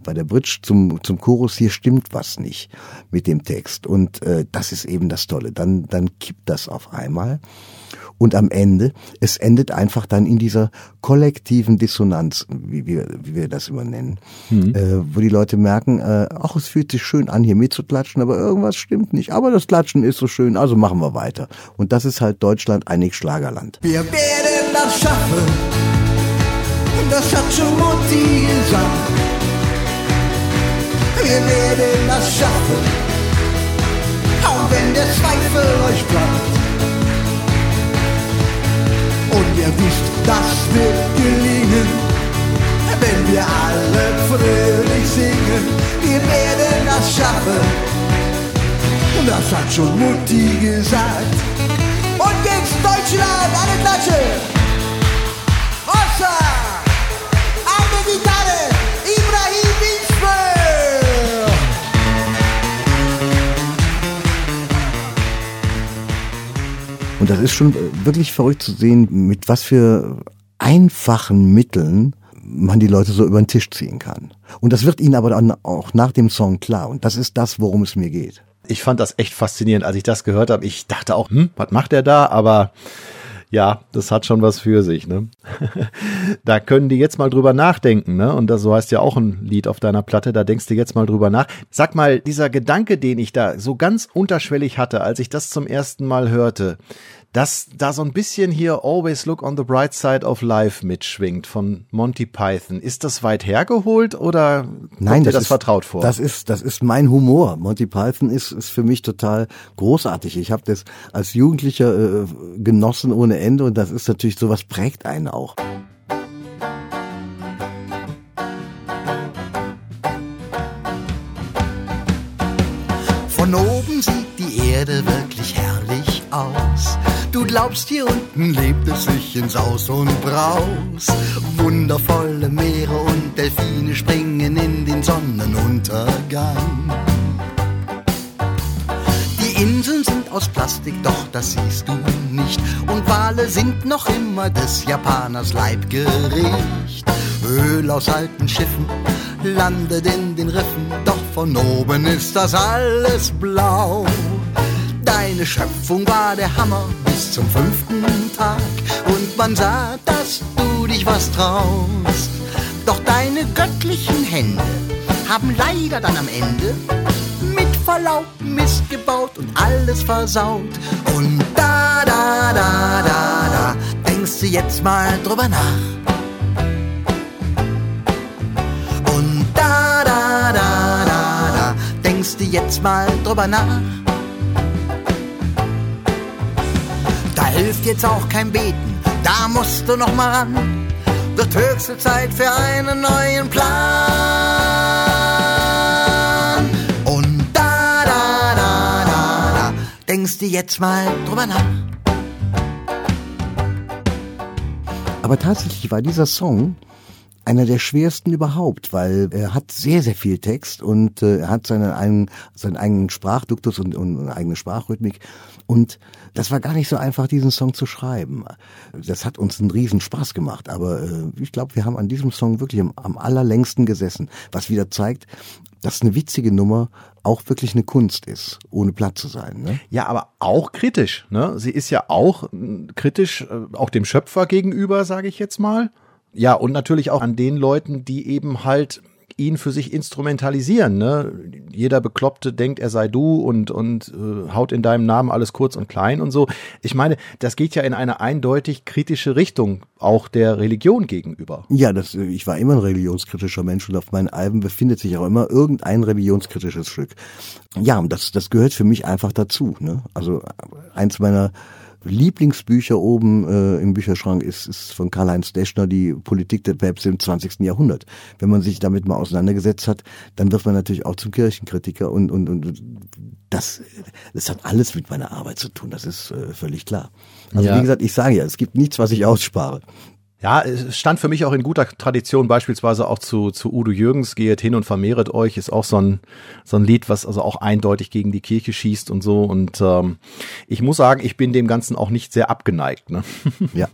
bei der Bridge zum, zum Chorus, hier stimmt was nicht mit dem Text. Und äh, das ist eben das Tolle. Dann, dann kippt das auf einmal. Und am Ende, es endet einfach dann in dieser kollektiven Dissonanz, wie wir, wie wir das immer nennen, äh, wo die Leute merken, äh, ach, es fühlt sich schön an, hier mitzuklatschen, aber irgendwas stimmt nicht. Aber das Klatschen ist so schön, also machen wir weiter. Und das ist halt Deutschland, einig Schlagerland. Wir werden das schaffen, das hat schon Mutti gesagt. Wir werden das schaffen, auch wenn der Zweifel euch bleibt. Und ihr wisst, das wird gelingen, wenn wir alle fröhlich singen. Wir werden das schaffen, das hat schon Mutti gesagt. Und jetzt Deutschland, alle Klatsche! Das ist schon äh, wirklich verrückt zu sehen, mit was für einfachen Mitteln man die Leute so über den Tisch ziehen kann. Und das wird ihnen aber dann auch nach dem Song klar. Und das ist das, worum es mir geht. Ich fand das echt faszinierend, als ich das gehört habe. Ich dachte auch, hm, was macht er da? Aber ja, das hat schon was für sich, ne? da können die jetzt mal drüber nachdenken, ne? Und das so heißt ja auch ein Lied auf deiner Platte, da denkst du jetzt mal drüber nach. Sag mal, dieser Gedanke, den ich da so ganz unterschwellig hatte, als ich das zum ersten Mal hörte, dass da so ein bisschen hier Always Look on the Bright Side of Life mitschwingt von Monty Python. Ist das weit hergeholt oder Nein, kommt dir das, das ist, vertraut vor? Das ist, das ist mein Humor. Monty Python ist, ist für mich total großartig. Ich habe das als Jugendlicher äh, genossen ohne Ende und das ist natürlich sowas prägt einen auch. Von oben sieht die Erde wirklich herrlich aus. Du glaubst, hier unten lebt es sich in Saus und Braus. Wundervolle Meere und Delfine springen in den Sonnenuntergang. Die Inseln sind aus Plastik, doch das siehst du nicht. Und Wale sind noch immer des Japaners Leibgericht. Öl aus alten Schiffen landet in den Riffen, doch von oben ist das alles blau. Deine Schöpfung war der Hammer bis zum fünften Tag und man sah, dass du dich was traust. Doch deine göttlichen Hände haben leider dann am Ende mit Verlaub Mist gebaut und alles versaut. Und da, da, da, da, da, denkst du jetzt mal drüber nach. Und da, da, da, da, da, denkst du jetzt mal drüber nach. Hilft jetzt auch kein Beten, da musst du noch mal ran. Wird höchste Zeit für einen neuen Plan. Und da, da, da, da, da, denkst du jetzt mal drüber nach. Aber tatsächlich war dieser Song einer der schwersten überhaupt, weil er hat sehr, sehr viel Text und äh, er hat seinen eigenen, seinen eigenen Sprachduktus und, und eigene Sprachrhythmik. Und das war gar nicht so einfach, diesen Song zu schreiben. Das hat uns einen riesen Spaß gemacht, aber äh, ich glaube, wir haben an diesem Song wirklich am, am allerlängsten gesessen, was wieder zeigt, dass eine witzige Nummer auch wirklich eine Kunst ist, ohne platt zu sein. Ne? Ja, aber auch kritisch. Ne? Sie ist ja auch äh, kritisch, äh, auch dem Schöpfer gegenüber, sage ich jetzt mal. Ja, und natürlich auch an den Leuten, die eben halt ihn für sich instrumentalisieren. Ne? Jeder Bekloppte denkt, er sei du und, und äh, haut in deinem Namen alles kurz und klein und so. Ich meine, das geht ja in eine eindeutig kritische Richtung, auch der Religion gegenüber. Ja, das, ich war immer ein religionskritischer Mensch und auf meinen Alben befindet sich auch immer irgendein religionskritisches Stück. Ja, und das, das gehört für mich einfach dazu. Ne? Also eins meiner Lieblingsbücher oben äh, im Bücherschrank ist, ist von Karl-Heinz Deschner die Politik der Päpste im 20. Jahrhundert. Wenn man sich damit mal auseinandergesetzt hat, dann wird man natürlich auch zum Kirchenkritiker und, und, und das, das hat alles mit meiner Arbeit zu tun, das ist äh, völlig klar. Also Ja. wie gesagt, ich sage ja, es gibt nichts, was ich ausspare. Ja, es stand für mich auch in guter Tradition, beispielsweise auch zu, zu Udo Jürgens, geht hin und vermehret euch, ist auch so ein, so ein Lied, was also auch eindeutig gegen die Kirche schießt und so. Und ähm, ich muss sagen, ich bin dem Ganzen auch nicht sehr abgeneigt, ne? Ja.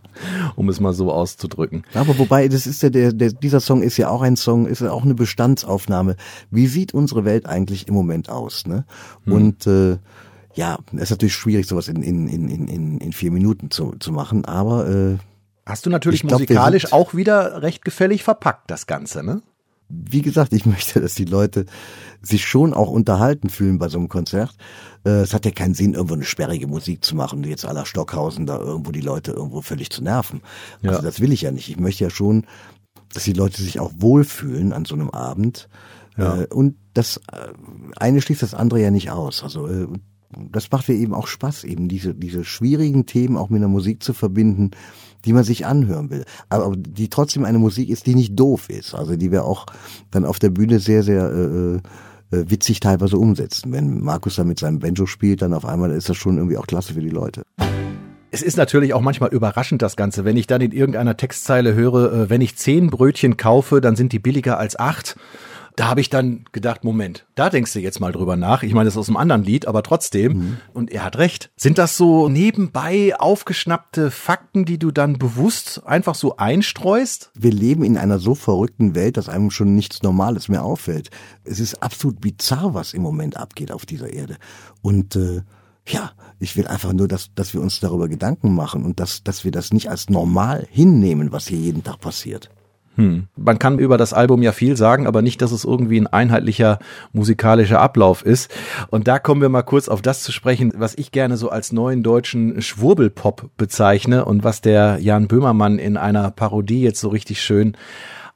um es mal so auszudrücken. Aber wobei, das ist ja der, der, dieser Song ist ja auch ein Song, ist ja auch eine Bestandsaufnahme. Wie sieht unsere Welt eigentlich im Moment aus? Ne? Und äh, ja, es ist natürlich schwierig, sowas in, in, in, in- in, in vier Minuten zu, zu machen, aber äh, Hast du natürlich Ich glaub, musikalisch auch wieder recht gefällig verpackt, das Ganze, ne? wie gesagt, ich möchte, dass die Leute sich schon auch unterhalten fühlen bei so einem Konzert. Äh, es hat ja keinen Sinn, irgendwo eine sperrige Musik zu machen, jetzt aller Stockhausen da irgendwo die Leute irgendwo völlig zu nerven. Also Ja. das will ich ja nicht. Ich möchte ja schon, dass die Leute sich auch wohlfühlen an so einem Abend. Ja. Äh, und das äh, eine schließt das andere ja nicht aus. Also das macht mir eben auch Spaß, eben diese, diese schwierigen Themen auch mit der Musik zu verbinden, die man sich anhören will. Aber die trotzdem eine Musik ist, die nicht doof ist. Also die wir auch dann auf der Bühne sehr, sehr äh, äh, witzig teilweise umsetzen. Wenn Markus da mit seinem Banjo spielt, dann auf einmal ist das schon irgendwie auch klasse für die Leute. Es ist natürlich auch manchmal überraschend, das Ganze. Wenn ich dann in irgendeiner Textzeile höre, äh, wenn ich zehn Brötchen kaufe, dann sind die billiger als acht. Da habe ich dann gedacht, Moment, da denkst du jetzt mal drüber nach. Ich meine, das ist aus einem anderen Lied, aber trotzdem. Und er hat recht. Sind das so nebenbei aufgeschnappte Fakten, die du dann bewusst einfach so einstreust? wir leben in einer so verrückten Welt, dass einem schon nichts Normales mehr auffällt. Es ist absolut bizarr, was im Moment abgeht auf dieser Erde. Und äh, ja, ich will einfach nur, dass, dass wir uns darüber Gedanken machen und dass, dass wir das nicht als normal hinnehmen, was hier jeden Tag passiert. Man kann über das Album ja viel sagen, aber nicht, dass es irgendwie ein einheitlicher musikalischer Ablauf ist. Und da kommen wir mal kurz auf das zu sprechen, was ich gerne so als neuen deutschen Schwurbelpop bezeichne und was der Jan Böhmermann in einer Parodie jetzt so richtig schön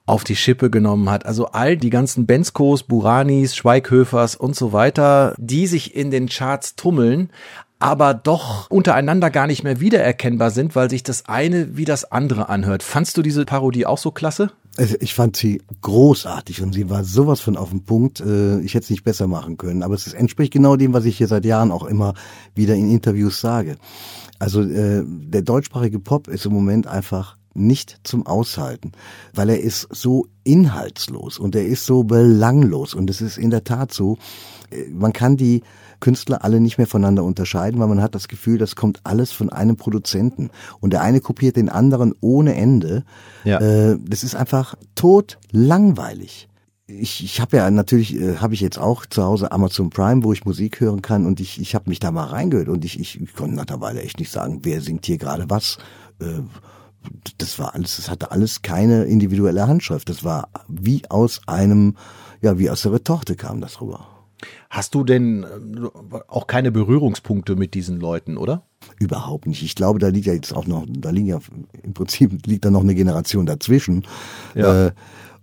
auf die Schippe genommen hat. Also all die ganzen Benskos, Buranis, Schweighöfers und so weiter, die sich in den Charts tummeln, aber doch untereinander gar nicht mehr wiedererkennbar sind, weil sich das eine wie das andere anhört. Fandst du diese Parodie auch so klasse? Also ich fand sie großartig und sie war sowas von auf dem Punkt. Äh, Ich hätte es nicht besser machen können. Aber es entspricht genau dem, was ich hier seit Jahren auch immer wieder in Interviews sage. Also äh, der deutschsprachige Pop ist im Moment einfach nicht zum Aushalten, weil er ist so inhaltslos und er ist so belanglos. Und es ist in der Tat so, äh, man kann die Künstler alle nicht mehr voneinander unterscheiden, weil man hat das Gefühl, das kommt alles von einem Produzenten. Und der eine kopiert den anderen ohne Ende. Ja. Äh, das ist einfach tot langweilig. Ich, ich habe ja natürlich, äh, habe ich jetzt auch zu Hause Amazon Prime, wo ich Musik hören kann und ich, ich habe mich da mal reingehört und ich, ich, ich konnte nach einer Weile echt nicht sagen, wer singt hier gerade was. Äh, das war alles, das hatte alles keine individuelle Handschrift. Das war wie aus einem, ja, wie aus der Retorte kam das rüber. Hast du denn äh, auch keine Berührungspunkte mit diesen Leuten, oder? Überhaupt nicht. Ich glaube, da liegt ja jetzt auch noch, da liegen ja im Prinzip liegt da noch eine Generation dazwischen. Ja. Äh,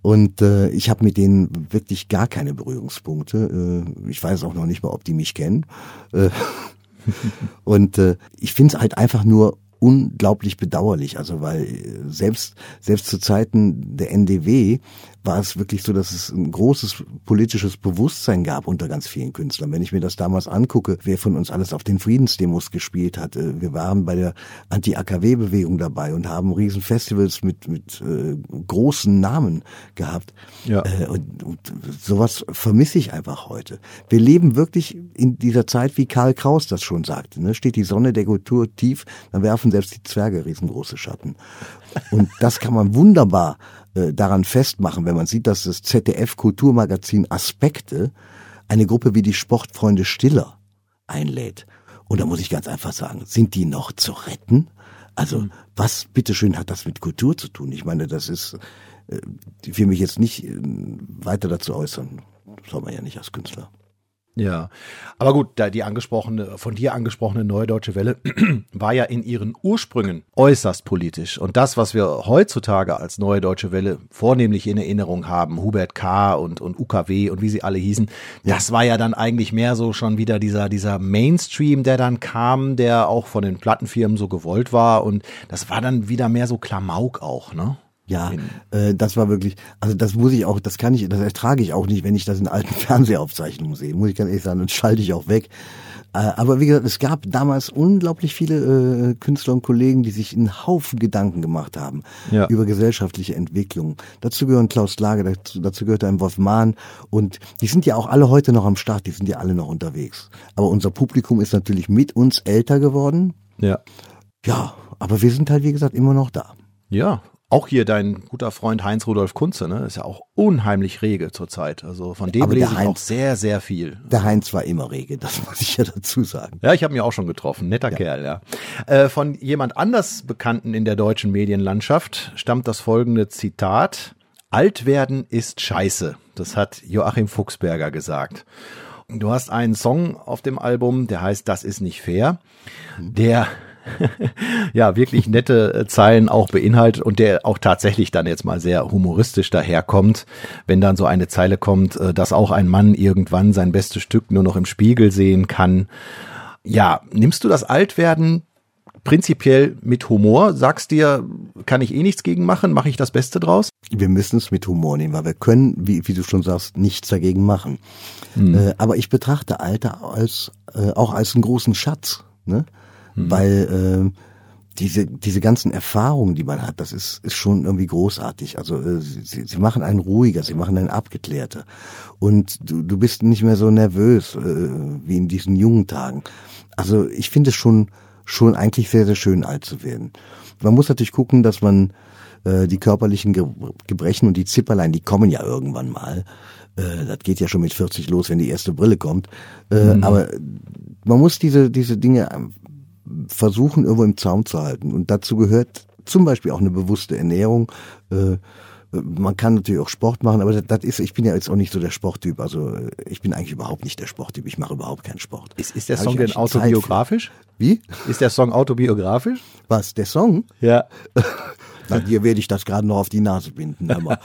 und äh, ich habe mit denen wirklich gar keine Berührungspunkte. Äh, ich weiß auch noch nicht mal, ob die mich kennen. Äh, und äh, ich finde es halt einfach nur unglaublich bedauerlich. Also weil äh, selbst selbst zu Zeiten der NDW war es wirklich so, dass es ein großes politisches Bewusstsein gab unter ganz vielen Künstlern. Wenn ich mir das damals angucke, wer von uns alles auf den Friedensdemos gespielt hat, äh, wir waren bei der Anti-AKW-Bewegung dabei und haben riesen Festivals mit mit äh, großen Namen gehabt. Ja. Äh, und, und sowas vermisse ich einfach heute. Wir leben wirklich in dieser Zeit, wie Karl Kraus das schon sagte. Ne? Steht die Sonne der Kultur tief, dann werfen selbst die Zwerge riesengroße Schatten. Und das kann man wunderbar äh, daran festmachen, wenn man sieht, dass das ZDF-Kulturmagazin Aspekte eine Gruppe wie die Sportfreunde Stiller einlädt. Und da muss ich ganz einfach sagen, sind die noch zu retten? Also, was bitteschön hat das mit Kultur zu tun? Ich meine, das ist, äh, ich will mich jetzt nicht äh, weiter dazu äußern. soll man ja nicht als Künstler. Ja, aber gut, da die angesprochene, von dir angesprochene Neue Deutsche Welle war ja in ihren Ursprüngen äußerst politisch. Und das, was wir heutzutage als Neue Deutsche Welle vornehmlich in Erinnerung haben, Hubert K. und, und UKW und wie sie alle hießen, das war ja dann eigentlich mehr so schon wieder dieser, dieser Mainstream, der dann kam, der auch von den Plattenfirmen so gewollt war. Und das war dann wieder mehr so Klamauk auch, ne? Ja, äh, das war wirklich, also das muss ich auch, das kann ich, das ertrage ich auch nicht, wenn ich das in alten Fernsehaufzeichnungen sehe, muss ich ganz ehrlich sagen, dann schalte ich auch weg. Äh, aber wie gesagt, es gab damals unglaublich viele äh, Künstler und Kollegen, die sich einen Haufen Gedanken gemacht haben Ja. über gesellschaftliche Entwicklung. Dazu gehören Klaus Lager, dazu, dazu gehört ein Wolf Mahn und die sind ja auch alle heute noch am Start, die sind ja alle noch unterwegs. Aber unser Publikum ist natürlich mit uns älter geworden. Ja. Ja, aber wir sind halt, wie gesagt, immer noch da. Ja, auch hier dein guter Freund Heinz Rudolf Kunze, ne, ist ja auch unheimlich rege zurzeit. Also von dem Aber lese ich auch Heinz- sehr, sehr viel. Der Heinz war immer rege, das muss ich ja dazu sagen. Ja, ich habe ihn ja auch schon getroffen. Netter Kerl, ja. Äh, von jemand anders Bekannten in der deutschen Medienlandschaft stammt das folgende Zitat. Alt werden ist scheiße. Das hat Joachim Fuchsberger gesagt. Du hast einen Song auf dem Album, der heißt Das ist nicht fair, der ja wirklich nette äh, Zeilen auch beinhaltet und der auch tatsächlich dann jetzt mal sehr humoristisch daherkommt, wenn dann so eine Zeile kommt, äh, dass auch ein Mann irgendwann sein bestes Stück nur noch im Spiegel sehen kann. Ja, nimmst du das Altwerden prinzipiell mit Humor? Sagst dir, kann ich eh nichts gegen machen, mache ich das Beste draus? Wir müssen es mit Humor nehmen, weil wir können, wie, wie du schon sagst, nichts dagegen machen. Äh, aber ich betrachte Alter als äh, auch als einen großen Schatz, ne? Weil äh, diese diese ganzen Erfahrungen, die man hat, das ist ist schon irgendwie großartig. Also äh, sie, sie machen einen ruhiger, sie machen einen abgeklärter und du, du bist nicht mehr so nervös äh, wie in diesen jungen Tagen. Also ich finde es schon schon eigentlich sehr sehr schön alt zu werden. Man muss natürlich gucken, dass man äh, die körperlichen Ge Gebrechen und die Zipperlein, die kommen ja irgendwann mal. Äh, das geht ja schon mit 40 los, wenn die erste Brille kommt. Äh, Aber man muss diese, diese Dinge versuchen, irgendwo im Zaum zu halten. Und dazu gehört zum Beispiel auch eine bewusste Ernährung. Äh, man kann natürlich auch Sport machen, aber das, das ist, ich bin ja jetzt auch nicht so der Sporttyp. Also ich bin eigentlich überhaupt nicht der Sporttyp. Ich mache überhaupt keinen Sport. Ist, ist der Song denn autobiografisch? Wie? Ist der Song autobiografisch? Was? Der Song? Ja. Na, dir werde ich das gerade noch auf die Nase binden. Aber,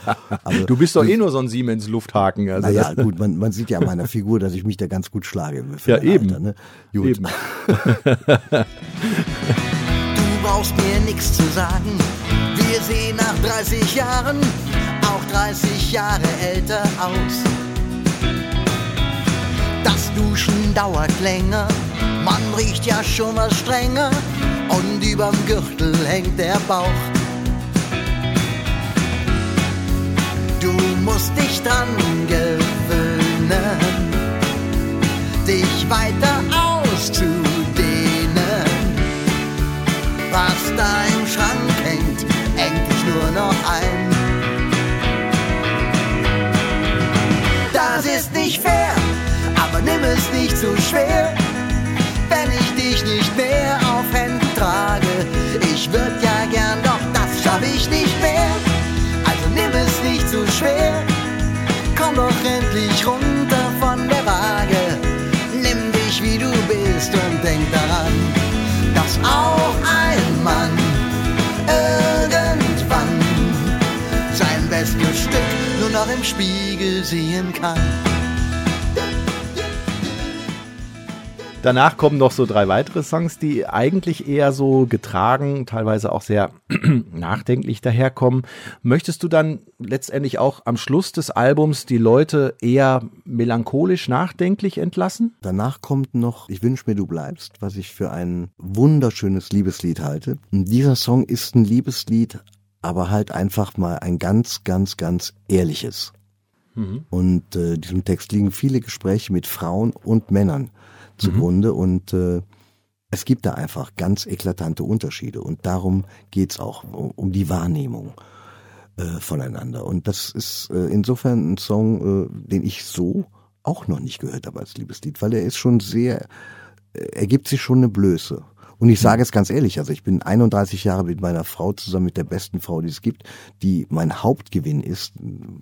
aber Du bist doch eh nur so ein Siemens-Lufthaken. Also Naja, gut, man, man sieht ja an meiner Figur, dass ich mich da ganz gut schlage. Für Ja, eben. Alter, ne? Gut. Eben. Du brauchst mir nichts zu sagen. Wir sehen nach 30 Jahren auch 30 Jahre älter aus. Das Duschen dauert länger, man riecht ja schon was strenger und überm Gürtel hängt der Bauch. Musst dich dran gewöhnen, dich weiter auszudehnen. Was da im Schrank hängt, hängt dich nur noch ein. Das ist nicht fair, aber nimm es nicht zu schwer, wenn ich dich nicht mehr auf Händen trage. Ich würd ja gern, doch das schaff ich nicht mehr. Also nimm es zu schwer, komm doch endlich runter von der Waage. Nimm dich wie du bist und denk daran, dass auch ein Mann irgendwann sein bestes Stück nur noch im Spiegel sehen kann. Danach kommen noch so drei weitere Songs, die eigentlich eher so getragen, teilweise auch sehr nachdenklich daherkommen. Möchtest du dann letztendlich auch am Schluss des Albums die Leute eher melancholisch nachdenklich entlassen? Danach kommt noch Ich wünsch mir, du bleibst, was ich für ein wunderschönes Liebeslied halte. Und dieser Song ist ein Liebeslied, aber halt einfach mal ein ganz, ganz, ganz ehrliches. Und äh, diesem Text liegen viele Gespräche mit Frauen und Männern zugrunde und äh, es gibt da einfach ganz eklatante Unterschiede und darum geht's auch um, um die Wahrnehmung äh, voneinander. Und das ist äh, insofern ein Song, äh, den ich so auch noch nicht gehört habe als Liebeslied, weil er ist schon sehr, äh, er gibt sich schon eine Blöße. Und ich sage es ganz ehrlich, also ich bin 31 Jahre mit meiner Frau zusammen, mit der besten Frau, die es gibt, die mein Hauptgewinn ist,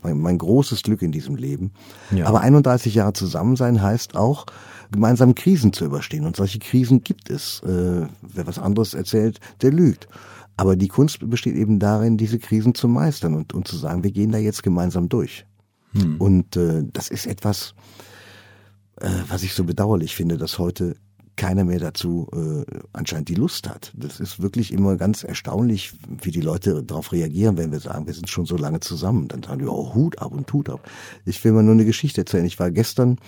mein, mein großes Glück in diesem Leben. Ja. Aber 31 Jahre zusammen sein heißt auch, gemeinsam Krisen zu überstehen. Und solche Krisen gibt es. Äh, wer was anderes erzählt, der lügt. Aber die Kunst besteht eben darin, diese Krisen zu meistern und, und zu sagen, wir gehen da jetzt gemeinsam durch. Und äh, das ist etwas, äh, was ich so bedauerlich finde, dass heute keiner mehr dazu äh, anscheinend die Lust hat. Das ist wirklich immer ganz erstaunlich, wie die Leute darauf reagieren, wenn wir sagen, wir sind schon so lange zusammen. Dann sagen die, oh, Hut ab und Hut ab. Ich will mal nur eine Geschichte erzählen. Ich war gestern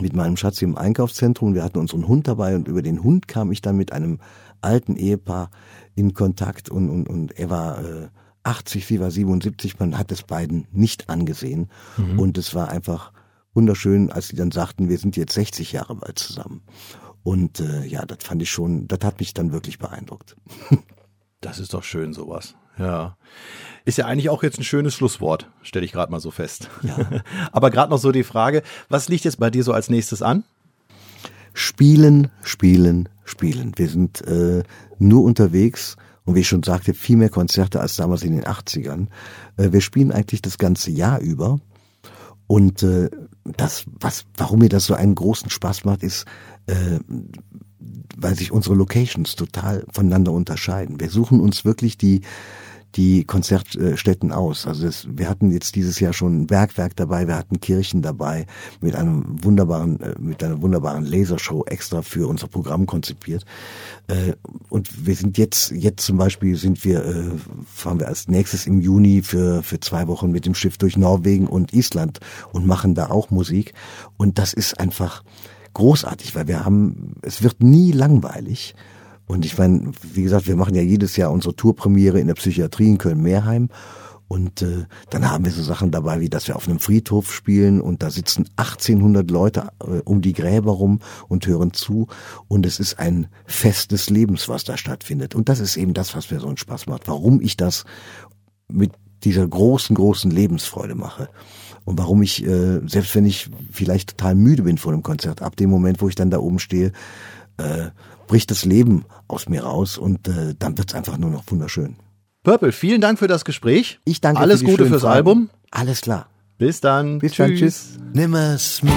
mit meinem Schatz im Einkaufszentrum. Wir hatten unseren Hund dabei und über den Hund kam ich dann mit einem alten Ehepaar in Kontakt und, und, und er war äh, 80, sie war 77. Man hat es beiden nicht angesehen und es war einfach wunderschön, als sie dann sagten, wir sind jetzt 60 Jahre bald zusammen. Und äh, ja, das fand ich schon, das hat mich dann wirklich beeindruckt. Das ist doch schön, sowas. Ja. Ist ja eigentlich auch jetzt ein schönes Schlusswort, stelle ich gerade mal so fest. Ja. Aber gerade noch so die Frage, was liegt jetzt bei dir so als nächstes an? Spielen, spielen, spielen. Wir sind äh, nur unterwegs und wie ich schon sagte, viel mehr Konzerte als damals in den 80ern. Äh, wir spielen eigentlich das ganze Jahr über. Und äh, das, was, warum mir das so einen großen Spaß macht, ist, äh, weil sich unsere Locations total voneinander unterscheiden. Wir suchen uns wirklich die die Konzertstätten aus. Also das, wir hatten jetzt dieses Jahr schon ein Bergwerk dabei, wir hatten Kirchen dabei mit einem wunderbaren äh, mit einer wunderbaren Lasershow extra für unser Programm konzipiert. Äh, Und wir sind jetzt jetzt zum Beispiel sind wir äh, fahren wir als nächstes im Juni für für zwei Wochen mit dem Schiff durch Norwegen und Island und machen da auch Musik. Und das ist einfach großartig, weil wir haben, es wird nie langweilig. Und ich meine, wie gesagt, wir machen ja jedes Jahr unsere Tourpremiere in der Psychiatrie in Köln-Meerheim. Und äh, dann haben wir so Sachen dabei, wie dass wir auf einem Friedhof spielen und da sitzen 1800 Leute äh, um die Gräber rum und hören zu. Und es ist ein Fest des Lebens, was da stattfindet. Und das ist eben das, was mir so einen Spaß macht. Warum ich das mit dieser großen, großen Lebensfreude mache. Und warum ich, äh, selbst wenn ich vielleicht total müde bin vor dem Konzert, ab dem Moment, wo ich dann da oben stehe, äh, bricht das Leben aus mir raus und äh, dann wird's einfach nur noch wunderschön. Purple, vielen Dank für das Gespräch. Ich danke Alles für die Gute fürs Fragen. Album. Alles klar. Bis dann. Bis dann. Tschüss. Nimm es mit.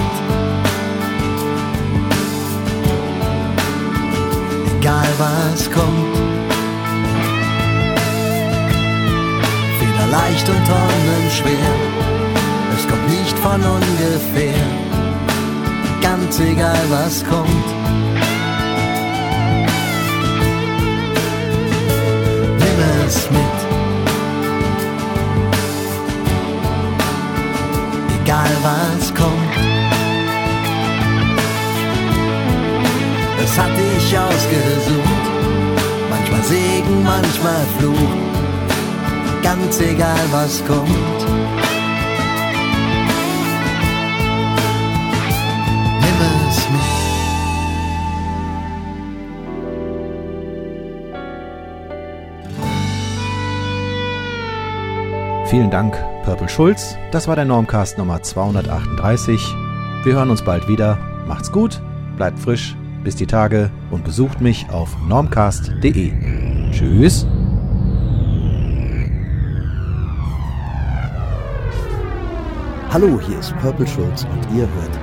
Egal was kommt. Feder leicht und Tonnen schwer. Es kommt nicht von ungefähr. Ganz egal was kommt. Nimm es mit. Egal was kommt. Es hat dich ausgesucht. Manchmal Segen, manchmal Fluch. Ganz egal was kommt. Vielen Dank, Purple Schulz. Das war der Normcast Nummer 238. Wir hören uns bald wieder. Macht's gut, bleibt frisch, bis die Tage und besucht mich auf normcast.de. Tschüss. Hallo, hier ist Purple Schulz und ihr hört